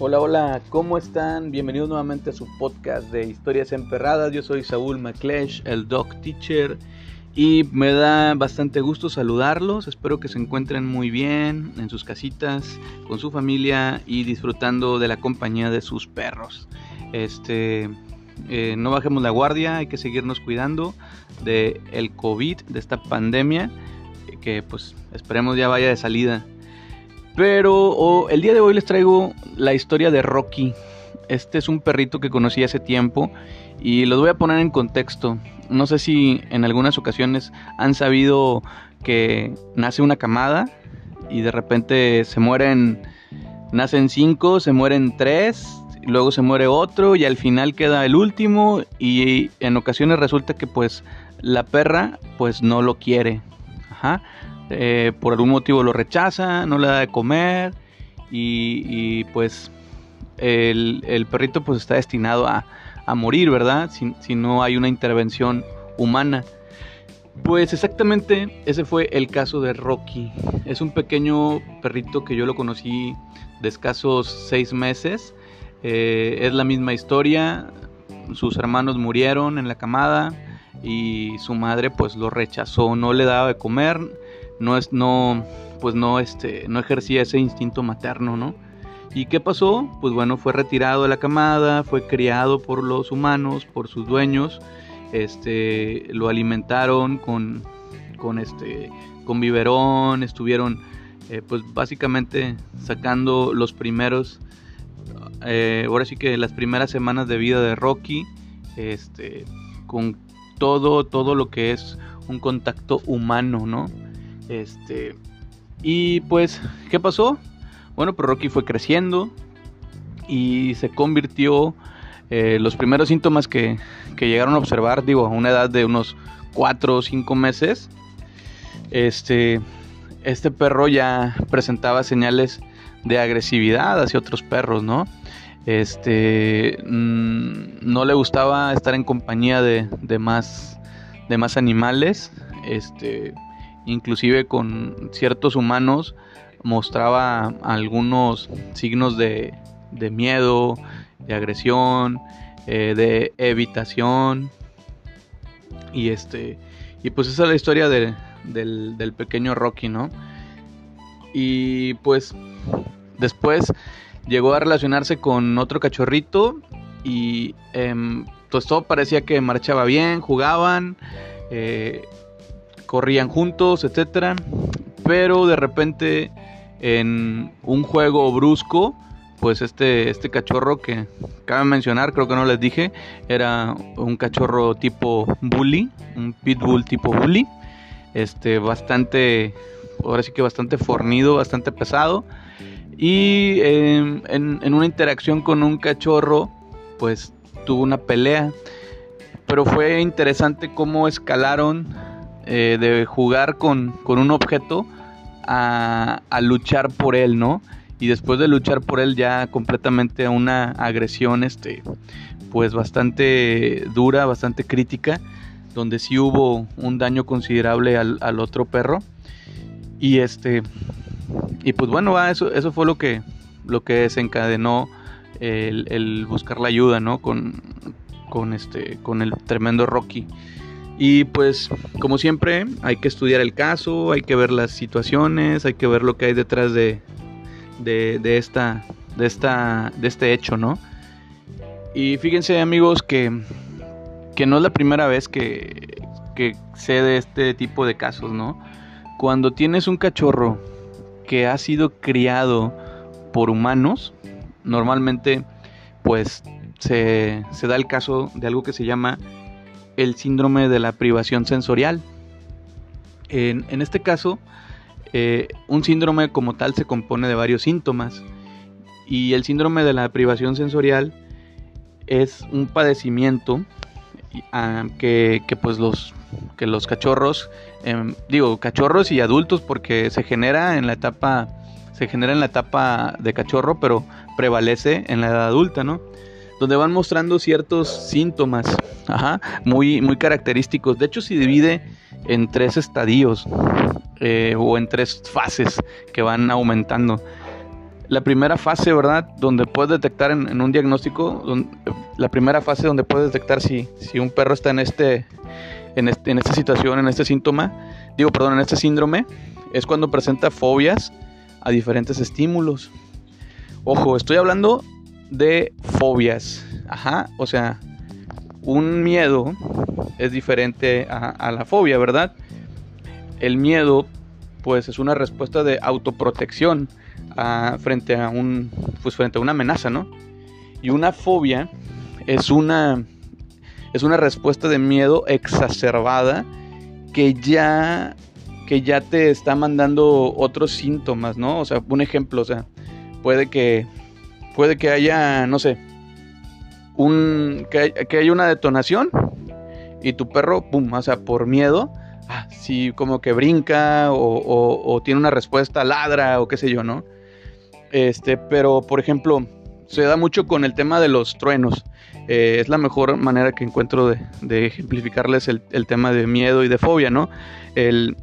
Hola, hola, ¿cómo están? Bienvenidos nuevamente a su podcast de Historias Emperradas. Yo soy Saúl McLeish, el Dog Teacher, y me da bastante gusto saludarlos. Espero que se encuentren muy bien en sus casitas, con su familia y disfrutando de la compañía de sus perros. Este, eh, no bajemos la guardia, hay que seguirnos cuidando de el COVID, de esta pandemia, que pues esperemos ya vaya de salida. Pero el día de hoy les traigo la historia de Rocky. Este es un perrito que conocí hace tiempo y los voy a poner en contexto. No sé si en algunas ocasiones han sabido que nace una camada y de repente se mueren, nacen cinco, se mueren tres, luego se muere otro y al final queda el último y en ocasiones resulta que pues la perra pues no lo quiere. Ajá. Eh, por algún motivo lo rechaza, no le da de comer y, pues el, perrito pues está destinado a, morir, ¿verdad? Si, no hay una intervención humana. Pues exactamente ese fue el caso de Rocky. Es un pequeño perrito que yo lo conocí de escasos seis meses. Eh, es la misma historia. Sus hermanos murieron en la camada y su madre pues lo rechazó, no le daba de comer, no es no pues no este no ejercía ese instinto materno, ¿no? ¿Y qué pasó? Pues bueno, fue retirado de la camada, fue criado por los humanos, por sus dueños, este lo alimentaron con con este con biberón, estuvieron eh, pues básicamente sacando los primeros eh, ahora sí que las primeras semanas de vida de Rocky este con todo todo lo que es un contacto humano, ¿no? Este, y pues, ¿qué pasó? Bueno, pues Rocky fue creciendo y se convirtió, eh, los primeros síntomas que, que, llegaron a observar, digo, a una edad de unos 4 o 5 meses, este, este perro ya presentaba señales de agresividad hacia otros perros, ¿no? Este, mm, no le gustaba estar en compañía de, de, más, de más animales, este, inclusive con ciertos humanos mostraba algunos signos de, miedo, de agresión, eh, de evitación. Y este. Y pues esa es la historia del, del, pequeño Rocky, ¿no? Y pues después llegó a relacionarse con otro cachorrito. Y em, pues todo parecía que marchaba bien, jugaban. Eh, corrían juntos, etcétera. Pero de repente en un juego brusco, pues este, este cachorro que cabe mencionar, creo que no les dije, era un cachorro tipo bully, un pitbull tipo bully, este bastante, ahora sí que bastante fornido, bastante pesado. Y em, en, en una interacción con un cachorro, pues tuvo una pelea. Pero fue interesante cómo escalaron eh, de jugar con, un objeto a, luchar por él, ¿no? Y después de luchar por él ya completamente a una agresión, este, pues bastante dura, bastante crítica, donde sí hubo un daño considerable al, otro perro. Y este, y pues bueno, eso, eso fue lo que, lo que desencadenó el, el buscar la ayuda, ¿no? Con, con este, con el tremendo Rocky. Y pues, como siempre, hay que estudiar el caso, hay que ver las situaciones, hay que ver lo que hay detrás de, de, esta, de, esta, de este hecho, ¿no? Y fíjense amigos que, que no es la primera vez que, que sé de este tipo de casos, ¿no? Cuando tienes un cachorro que ha sido criado por humanos, normalmente pues se, se da el caso de algo que se llama el síndrome de la privación sensorial. En, este caso, eh, un síndrome como tal se compone de varios síntomas y el síndrome de la privación sensorial es un padecimiento ah, que, pues los, que los cachorros, em, digo cachorros y adultos porque se genera en la etapa se genera en la etapa de cachorro pero prevalece en la edad adulta, ¿no? Donde van mostrando ciertos síntomas muy, muy característicos. De hecho, se divide en tres estadios eh, o en tres fases que van aumentando. la primera fase, ¿verdad? Donde puedes detectar en, un diagnóstico, la primera fase donde puedes detectar si, si un perro está en este, en, este, en esta situación, en este síntoma, digo, perdón, en este síndrome, es cuando presenta fobias a diferentes estímulos. Ojo, estoy hablando de fobias. Ajá, o sea, un miedo es diferente a, la fobia, ¿verdad? El miedo, pues, es una respuesta de autoprotección frente a un, pues, frente a una amenaza, ¿no? Y una fobia es una, es una respuesta de miedo exacerbada que ya, que ya te está mandando otros síntomas, ¿no? O sea, un ejemplo, o sea, puede que, puede que haya, no sé, un, que, que haya una detonación y tu perro, pum, o sea, por miedo, ah, sí, como que brinca o, tiene una respuesta, ladra o qué sé yo, ¿no? Este, pero por ejemplo, se da mucho con el tema de los truenos. Eh, es la mejor manera que encuentro de, ejemplificarles el, tema de miedo y de fobia, ¿no? El,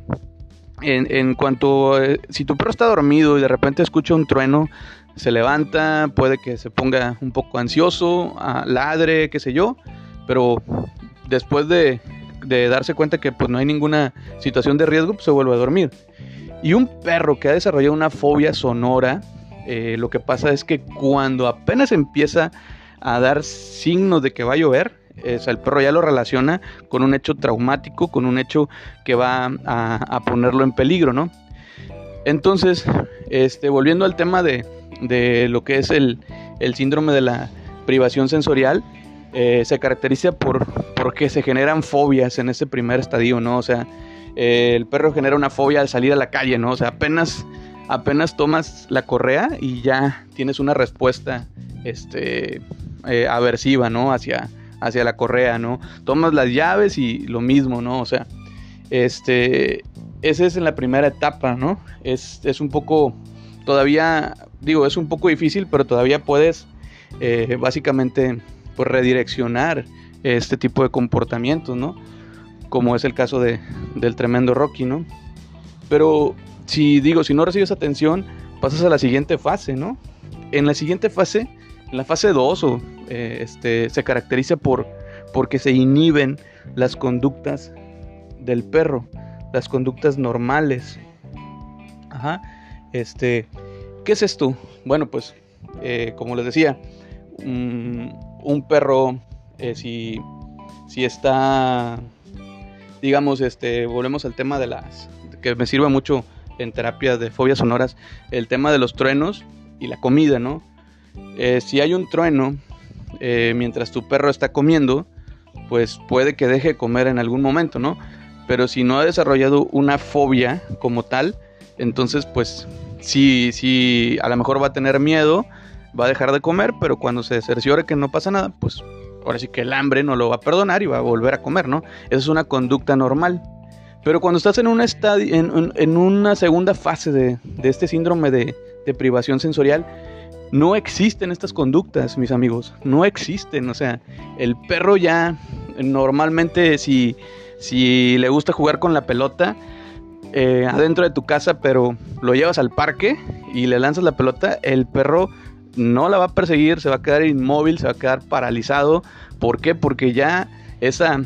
en, cuanto, eh, si tu perro está dormido y de repente escucha un trueno, se levanta, puede que se ponga un poco ansioso, ladre, qué sé yo, pero después de, darse cuenta que pues no hay ninguna situación de riesgo, pues, se vuelve a dormir. Y un perro que ha desarrollado una fobia sonora, eh, lo que pasa es que cuando apenas empieza a dar signos de que va a llover, el perro ya lo relaciona con un hecho traumático, con un hecho que va a, ponerlo en peligro, ¿no? Entonces, este, volviendo al tema de, lo que es el, síndrome de la privación sensorial, eh, se caracteriza por porque se generan fobias en ese primer estadio, ¿no? O sea, el perro genera una fobia al salir a la calle, ¿no? O sea, apenas apenas tomas la correa y ya tienes una respuesta este eh, aversiva, ¿no? Hacia hacia la correa, ¿no? Tomas las llaves y lo mismo, ¿no? O sea, este ese es en la primera etapa, ¿no? Es, es un poco todavía digo, es un poco difícil, pero todavía puedes eh, básicamente pues redireccionar este tipo de comportamientos, ¿no? Como es el caso de, del tremendo Rocky, ¿no? Pero si digo, si no recibes atención, pasas a la siguiente fase, ¿no? En la siguiente fase, en la fase 2, eh, este, se caracteriza por porque se inhiben las conductas del perro, las conductas normales. Ajá. Este, ¿qué es esto? Bueno, pues, eh, como les decía, un perro eh, si, si está, digamos, este, volvemos al tema de las, que me sirve mucho en terapias de fobias sonoras, el tema de los truenos y la comida, ¿no? Eh, si hay un trueno mientras tu perro está comiendo, pues puede que deje de comer en algún momento, ¿no? Pero si no ha desarrollado una fobia como tal, entonces pues sí, sí, a lo mejor va a tener miedo, va a dejar de comer, pero cuando se cerciore que no pasa nada, pues ahora sí que el hambre no lo va a perdonar y va a volver a comer, ¿no? Esa es una conducta normal. Pero cuando estás en, un en, una segunda fase de, este síndrome de, privación sensorial, no existen estas conductas, mis amigos. No existen. O sea, el perro ya normalmente si, si le gusta jugar con la pelota eh, adentro de tu casa, pero lo llevas al parque y le lanzas la pelota, el perro no la va a perseguir, se va a quedar inmóvil, se va a quedar paralizado. ¿Por qué? Porque ya esa,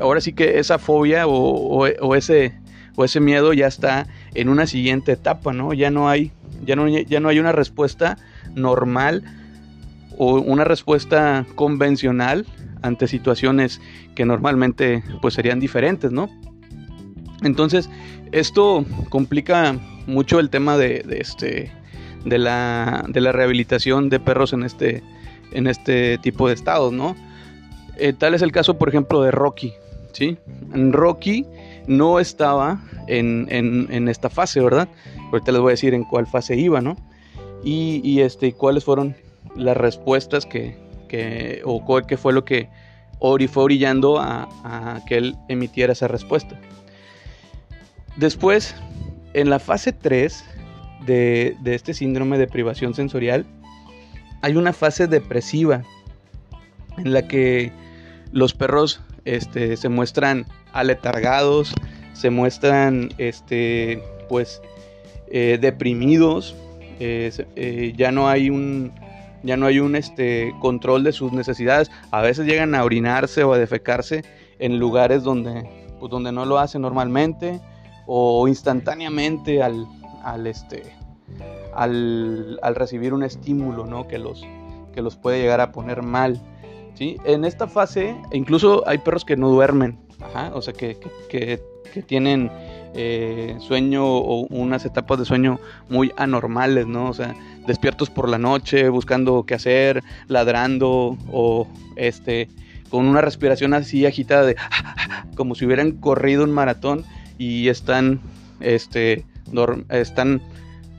ahora sí que esa fobia o, ese, o ese miedo ya está en una siguiente etapa, ¿no? Ya no hay, ya no, ya no hay una respuesta normal o una respuesta convencional ante situaciones que normalmente pues serían diferentes, ¿no? Entonces, esto complica mucho el tema de este de la, de la rehabilitación de perros en este, en este tipo de estados, ¿no? Eh, tal es el caso, por ejemplo, de Rocky, ¿sí? Rocky no estaba en, en, esta fase, ¿verdad? Ahorita les voy a decir en cuál fase iba, ¿no? Y, y este, cuáles fueron las respuestas que, que o qué fue lo que Ori fue orillando a, a que él emitiera esa respuesta. Después, en la fase 3, de, este síndrome de privación sensorial, hay una fase depresiva en la que los perros este, se muestran aletargados, se muestran este, pues, eh, deprimidos, eh, ya no hay un ya no hay un este control de sus necesidades. A veces llegan a orinarse o a defecarse en lugares donde, pues, donde no lo hacen normalmente o instantáneamente al, al este al, al, recibir un estímulo ¿no? que, los, que los puede llegar a poner mal. ¿sí? En esta fase, incluso hay perros que no duermen, o sea, que, que, que tienen eh, sueño o unas etapas de sueño muy anormales, ¿no? O sea, despiertos por la noche, buscando qué hacer, ladrando o este con una respiración así agitada de como si hubieran corrido un maratón y están este están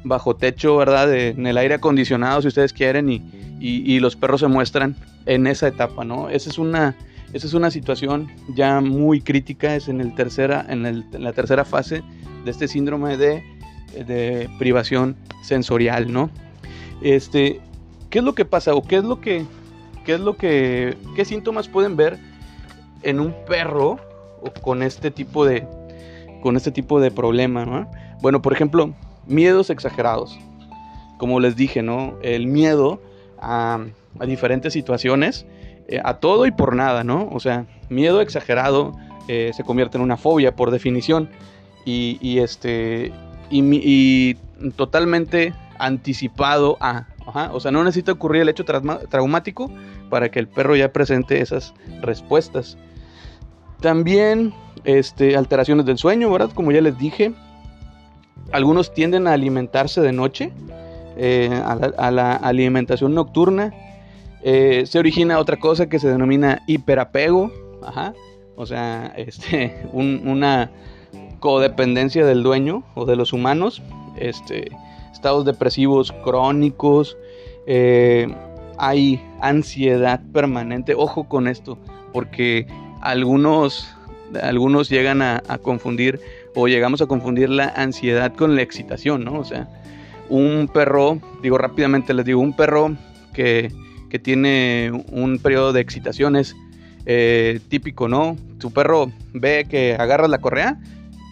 bajo techo, ¿verdad? en el aire acondicionado, si ustedes quieren, y, y, los perros se muestran en esa etapa, ¿no? Esa es una, esa es una situación ya muy crítica, es en, el tercera, en, el, en la tercera fase de este síndrome de, de, privación sensorial, ¿no? Este, ¿Qué es lo que pasa o qué es lo que, qué es lo que, qué síntomas pueden ver en un perro o con este tipo de, con este tipo de problema, ¿no? Bueno, por ejemplo, miedos exagerados. Como les dije, ¿no? El miedo a, diferentes situaciones eh, a todo y por nada, ¿no? O sea, miedo exagerado eh, se convierte en una fobia por definición y, este y, totalmente anticipado a, o sea, no necesita ocurrir el hecho traumático para que el perro ya presente esas respuestas. También este, alteraciones del sueño, ¿verdad? Como ya les dije, algunos tienden a alimentarse de noche, eh, a la alimentación nocturna. Eh, se origina otra cosa que se denomina hiperapego, o sea, este, una codependencia del dueño o de los humanos, este, estados depresivos crónicos, eh, hay ansiedad permanente, ojo con esto, porque algunos, algunos llegan a, a, confundir o llegamos a confundir la ansiedad con la excitación, ¿no? O sea, un perro, digo rápidamente les digo, un perro que que tiene un periodo de excitaciones eh, típico, ¿no? Tu perro ve que agarras la correa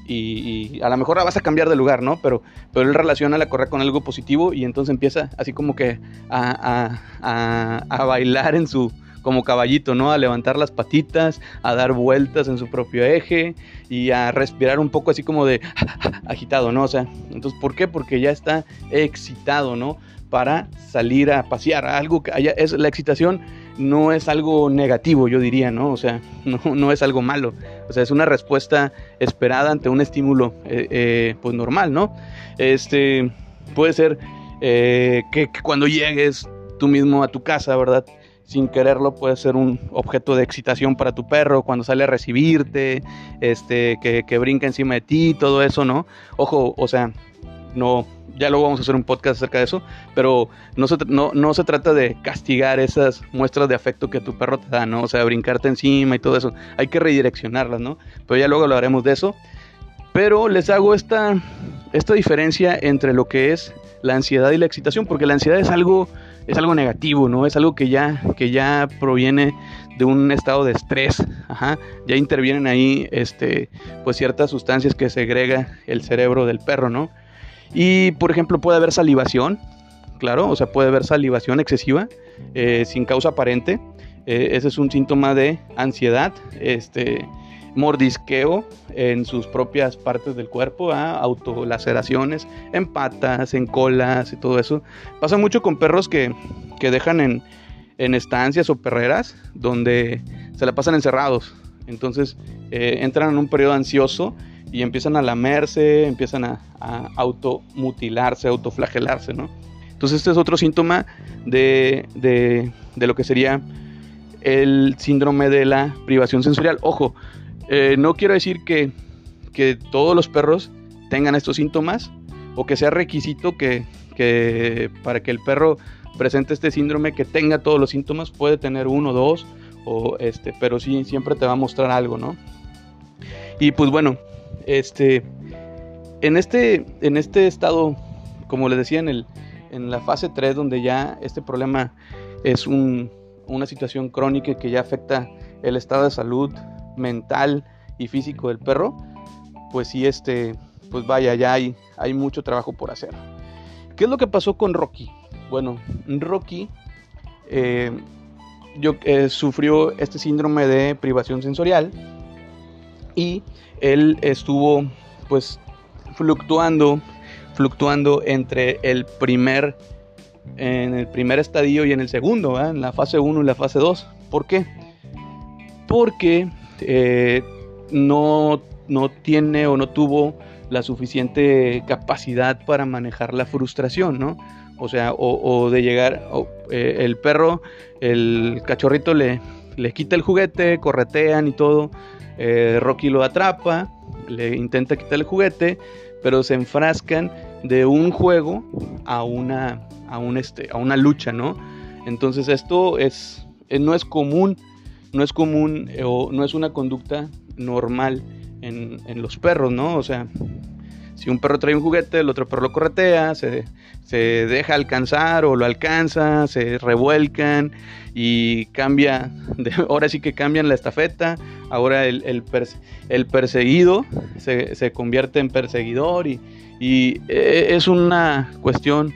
y, a lo mejor la vas a cambiar de lugar, ¿no? Pero, pero él relaciona la correa con algo positivo y entonces empieza así como que a, a, bailar en su, como caballito, ¿no? A levantar las patitas, a dar vueltas en su propio eje y a respirar un poco así como de agitado, ¿no? O sea, entonces, ¿por qué? Porque ya está excitado, ¿no? para salir a pasear. Algo que es, la excitación no es algo negativo, yo diría, ¿no? O sea, no, no es algo malo. O sea, es una respuesta esperada ante un estímulo, eh, eh, pues normal, ¿no? Este, puede ser eh, que, cuando llegues tú mismo a tu casa, ¿verdad? Sin quererlo, puede ser un objeto de excitación para tu perro cuando sale a recibirte, este, que, que brinca encima de ti, todo eso, ¿no? Ojo, o sea, no, ya luego vamos a hacer un podcast acerca de eso, pero no se, no, no se trata de castigar esas muestras de afecto que tu perro te da, ¿no? O sea, brincarte encima y todo eso. Hay que redireccionarlas, ¿no? Pero ya luego hablaremos de eso. Pero les hago esta, esta diferencia entre lo que es la ansiedad y la excitación, porque la ansiedad es algo, es algo negativo, ¿no? Es algo que ya, que ya proviene de un estado de estrés, Ajá. ya intervienen ahí este, pues ciertas sustancias que segrega el cerebro del perro, ¿no? Y por ejemplo puede haber salivación, claro, o sea, puede haber salivación excesiva eh, sin causa aparente. Eh, ese es un síntoma de ansiedad, este, mordisqueo en sus propias partes del cuerpo, ¿ah? autolaceraciones en patas, en colas y todo eso. Pasa mucho con perros que, que dejan en, en, estancias o perreras donde se la pasan encerrados. Entonces eh, entran en un periodo ansioso y empiezan a lamerse, empiezan a, automutilarse, autoflagelarse, ¿no? Entonces este es otro síntoma de, lo que sería el síndrome de la privación sensorial. Ojo, eh, no quiero decir que, todos los perros tengan estos síntomas o que sea requisito que, que, para que el perro presente este síndrome que tenga todos los síntomas, puede tener uno, dos, o este, pero sí siempre te va a mostrar algo, ¿no? Y pues bueno, este, en este, en este estado, como les decía, en, el, en la fase 3, donde ya este problema es una situación crónica que ya afecta el estado de salud mental y físico del perro, pues sí, este, pues vaya, ya hay, hay mucho trabajo por hacer. ¿Qué es lo que pasó con Rocky? Bueno, Rocky eh, yo, eh, sufrió este síndrome de privación sensorial y él estuvo pues fluctuando, fluctuando entre el primer, en el primer estadio y en el segundo, en la fase 1 y la fase 2. ¿Por qué? Porque eh, no, no tiene o no tuvo la suficiente capacidad para manejar la frustración, ¿no? O sea, o, de llegar, eh, el perro, el cachorrito le, quita el juguete, corretean y todo, eh, Rocky lo atrapa, le intenta quitar el juguete, pero se enfrascan de un juego a una, a un este, a una lucha, ¿no? Entonces esto es, no es común, no es común o no es una conducta normal en, en los perros, ¿no? O sea, si un perro trae un juguete, el otro perro lo corretea, se, deja alcanzar o lo alcanza, se revuelcan y cambia, ahora sí que cambian la estafeta, ahora el, el, perseguido se, convierte en perseguidor y, e, es una cuestión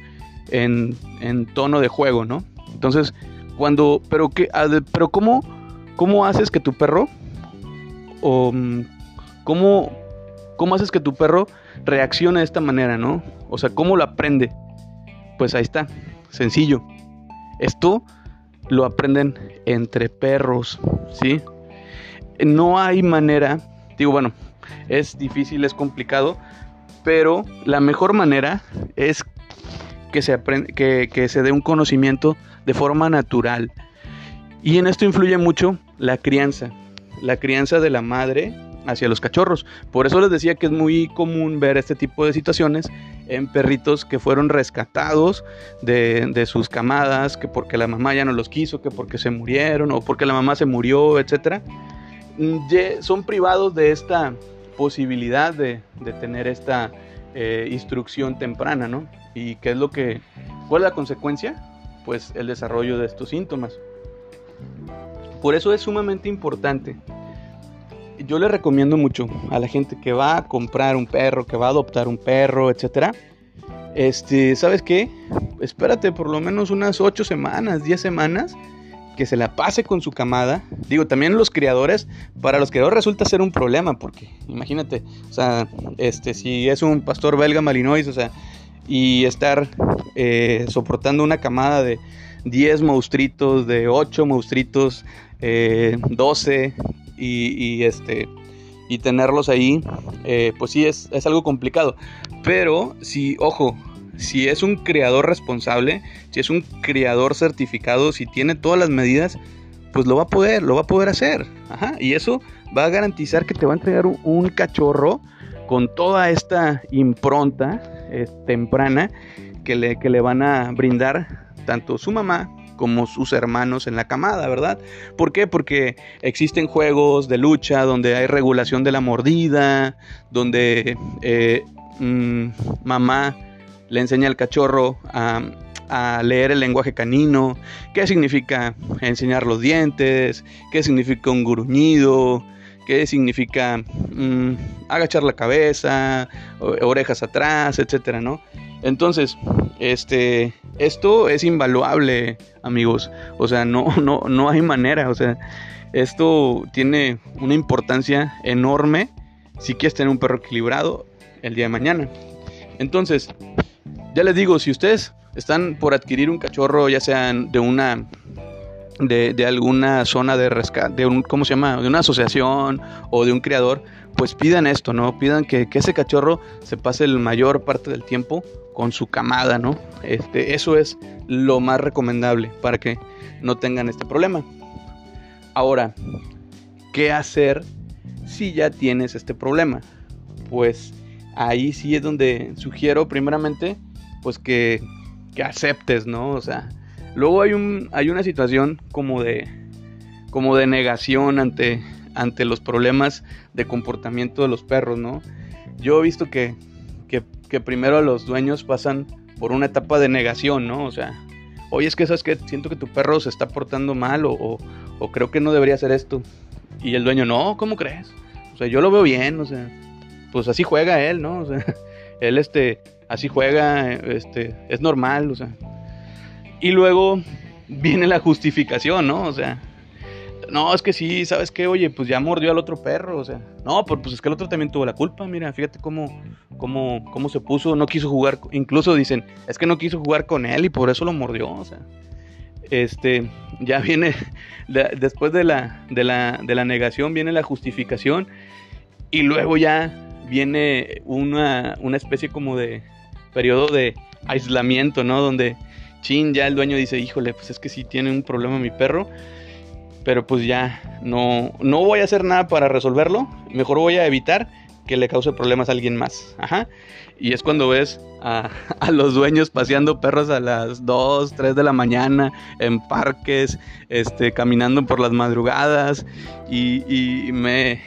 en, tono de juego, ¿no? Entonces, cuando, pero, que, pero ¿cómo, ¿cómo haces que tu perro, o mm, cómo, cómo haces que tu perro reacciona de esta manera, ¿no? O sea, ¿cómo lo aprende? Pues ahí está, sencillo. Esto lo aprenden entre perros, ¿sí? No hay manera, digo, bueno, es difícil, es complicado, pero la mejor manera es que se, aprende, que, que se dé un conocimiento de forma natural. Y en esto influye mucho la crianza, la crianza de la madre hacia los cachorros. Por eso les decía que es muy común ver este tipo de situaciones en perritos que fueron rescatados de, sus camadas, que porque la mamá ya no los quiso, que porque se murieron o porque la mamá se murió, etc. Mm, son privados de esta posibilidad de, tener esta eh, instrucción temprana, ¿no? ¿Y qué es lo que, cuál la consecuencia? Pues el desarrollo de estos síntomas. Por eso es sumamente importante yo le recomiendo mucho a la gente que va a comprar un perro, que va a adoptar un perro, etcétera. Este, ¿sabes qué? Espérate por lo menos unas 8 semanas, 10 semanas que se la pase con su camada. Digo, también los criadores, para los criadores resulta ser un problema, porque imagínate, o sea, este, si es un pastor belga malinois, o sea, y estar eh, soportando una camada de 10 monstruitos, de 8 monstruitos, eh, 12, y, este y tenerlos ahí, eh, pues sí es, es, algo complicado. Pero si, ojo, si es un creador responsable, si es un creador certificado, si tiene todas las medidas, pues lo va a poder, lo va a poder hacer. y eso va a garantizar que te va a entregar un, cachorro con toda esta impronta eh, temprana que le, que le van a brindar tanto su mamá como sus hermanos en la camada, ¿verdad? ¿Por qué? Porque existen juegos de lucha donde hay regulación de la mordida, donde eh, mm, mamá le enseña al cachorro a, leer el lenguaje canino, qué significa enseñar los dientes, qué significa un gruñido, qué significa mm, agachar la cabeza, orejas atrás, etcétera, ¿no? Entonces, este, esto es invaluable, amigos. O sea, no, no, no hay manera. O sea, esto tiene una importancia enorme si quieres tener un perro equilibrado el día de mañana. Entonces, ya les digo, si ustedes están por adquirir un cachorro, ya sean de una de, alguna zona de rescate, de un, ¿cómo se llama? De una asociación o de un criador, pues pidan esto, ¿no? Pidan que, que ese cachorro se pase la mayor parte del tiempo con su camada, ¿no? Este, eso es lo más recomendable para que no tengan este problema. Ahora, ¿qué hacer si ya tienes este problema? Pues ahí sí es donde sugiero primeramente pues que, que aceptes, ¿no? O sea, luego hay un hay una situación como de como de negación ante ante los problemas de comportamiento de los perros, ¿no? Yo he visto que que primero los dueños pasan por una etapa de negación, ¿no? O sea, oye, es que sabes que siento que tu perro se está portando mal o, creo que no debería hacer esto. Y el dueño, no, ¿cómo crees? O sea, yo lo veo bien, o sea, pues así juega él, ¿no? O sea, él este, así juega, este, es normal, o sea. Y luego viene la justificación, ¿no? O sea, no, es que sí, ¿sabes qué? Oye, pues ya mordió al otro perro, o sea, no, pues, es que el otro también tuvo la culpa, mira, fíjate cómo, cómo, cómo se puso, no quiso jugar, incluso dicen, es que no quiso jugar con él y por eso lo mordió, o sea, este, ya viene, después de la, de la, de la negación viene la justificación y luego ya viene una, una especie como de periodo de aislamiento, ¿no? Donde, chin, ya el dueño dice, híjole, pues es que sí tiene un problema mi perro pero pues ya no, no voy a hacer nada para resolverlo, mejor voy a evitar que le cause problemas a alguien más. Ajá. Y es cuando ves a, los dueños paseando perros a las 2, 3 de la mañana en parques, este, caminando por las madrugadas. Y, me,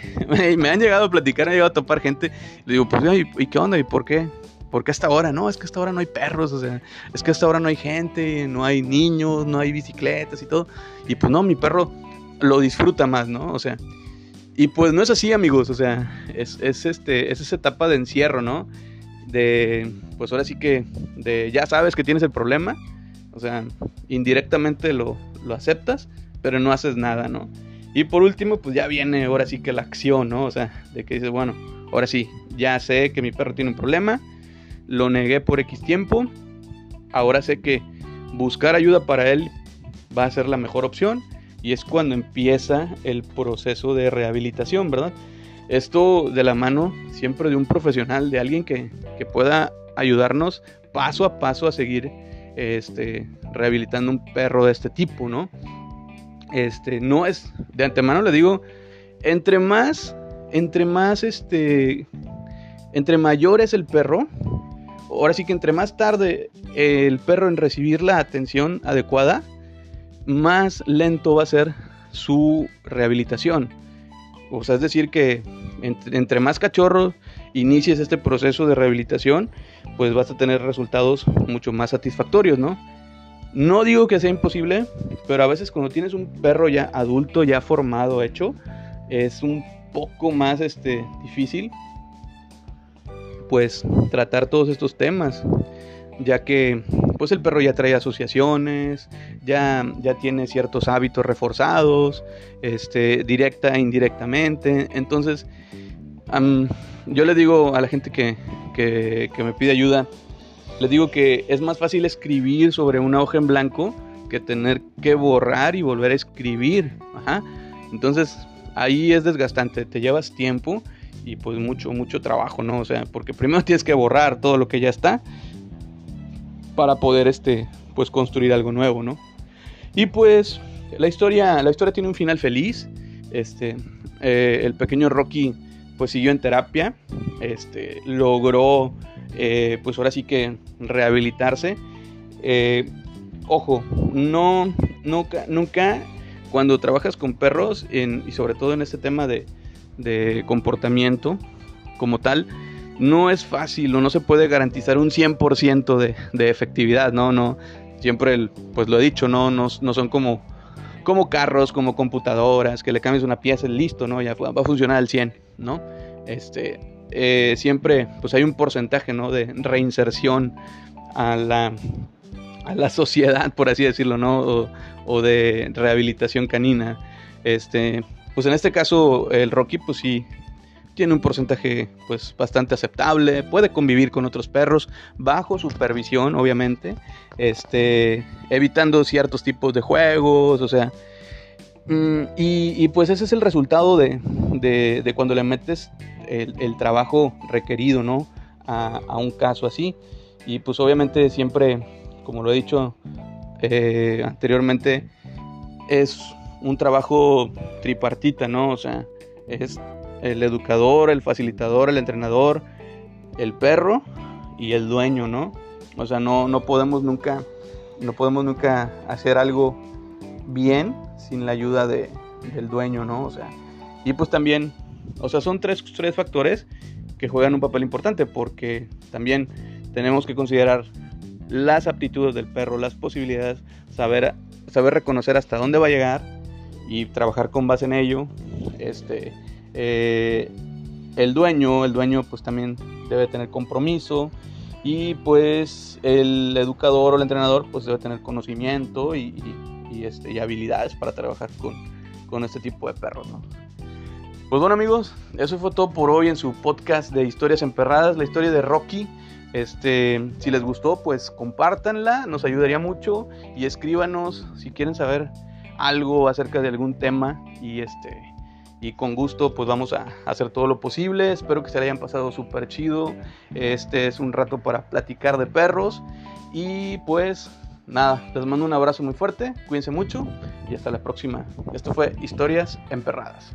me, han llegado a platicar, han llegado a topar gente. Digo, pues, ¿y, qué onda? ¿Y por qué? ¿Por qué hasta ahora? No, es que hasta ahora no hay perros, o sea, es que hasta ahora no hay gente, no hay niños, no hay bicicletas y todo. Y pues no, mi perro lo disfruta más, ¿no? O sea, y pues no es así, amigos, o sea, es, este, es esa etapa de encierro, ¿no? De, pues ahora sí que, de ya sabes que tienes el problema, o sea, indirectamente lo, lo aceptas, pero no haces nada, ¿no? Y por último, pues ya viene ahora sí que la acción, ¿no? O sea, de que dices, bueno, ahora sí, ya sé que mi perro tiene un problema, lo negué por X tiempo, ahora sé que buscar ayuda para él va a ser la mejor opción y es cuando empieza el proceso de rehabilitación, ¿verdad? Esto de la mano siempre de un profesional, de alguien que, pueda ayudarnos paso a paso a seguir este, rehabilitando un perro de este tipo, ¿no? Este, no es, de antemano le digo, entre más, entre más, este, entre mayor es el perro, ahora sí que entre más tarde el perro en recibir la atención adecuada, más lento va a ser su rehabilitación. O sea, es decir que entre, más cachorro inicies este proceso de rehabilitación, pues vas a tener resultados mucho más satisfactorios, ¿no? No digo que sea imposible, pero a veces cuando tienes un perro ya adulto, ya formado, hecho, es un poco más este, difícil, pues tratar todos estos temas ya que pues el perro ya trae asociaciones, ya, ya tiene ciertos hábitos reforzados, este, directa e indirectamente. Entonces, yo le digo a la gente que, que, me pide ayuda, le digo que es más fácil escribir sobre una hoja en blanco que tener que borrar y volver a escribir. Entonces, ahí es desgastante, te llevas tiempo y pues mucho, mucho trabajo, ¿no? O sea, porque primero tienes que borrar todo lo que ya está para poder este, pues construir algo nuevo, ¿no? Y pues la historia, la historia tiene un final feliz. Este, eh, el pequeño Rocky pues siguió en terapia, este, logró eh, pues ahora sí que rehabilitarse. Eh, ojo, no, nunca, nunca cuando trabajas con perros y sobre todo en este tema de, de comportamiento como tal, no es fácil o no se puede garantizar un 100% de, de efectividad, ¿no? no Siempre, el, pues lo he dicho, ¿no? No, no son como, como carros, como computadoras, que le cambies una pieza y listo, ¿no? Ya va a funcionar al 100, ¿no? Este, eh, siempre, pues hay un porcentaje, ¿no? De reinserción a la, a la sociedad, por así decirlo, ¿no? O, o de rehabilitación canina. Este, pues en este caso, el Rocky, pues sí, tiene un porcentaje pues bastante aceptable, puede convivir con otros perros bajo supervisión, obviamente, este, evitando ciertos tipos de juegos, o sea, mm, y, pues ese es el resultado de, de, cuando le metes el, trabajo requerido, ¿no? A, un caso así, y pues obviamente siempre, como lo he dicho eh, anteriormente, es un trabajo tripartita, ¿no? O sea, es el educador, el facilitador, el entrenador, el perro y el dueño, ¿no? O sea, no, no podemos nunca, no podemos nunca hacer algo bien sin la ayuda de, del dueño, ¿no? O sea, y pues también, o sea, son tres, tres factores que juegan un papel importante porque también tenemos que considerar las aptitudes del perro, las posibilidades, saber, saber reconocer hasta dónde va a llegar y trabajar con base en ello, este, eh, el dueño, el dueño pues también debe tener compromiso y pues el educador o el entrenador pues debe tener conocimiento y, este, y habilidades para trabajar con, con este tipo de perros, ¿no? Pues bueno amigos, eso fue todo por hoy en su podcast de historias emperradas, la historia de Rocky. Este, si les gustó, pues compártanla, nos ayudaría mucho y escríbanos si quieren saber algo acerca de algún tema y este y con gusto pues vamos a hacer todo lo posible. Espero que se le hayan pasado súper chido. Este es un rato para platicar de perros y pues nada, les mando un abrazo muy fuerte, cuídense mucho y hasta la próxima. Esto fue Historias Emperradas.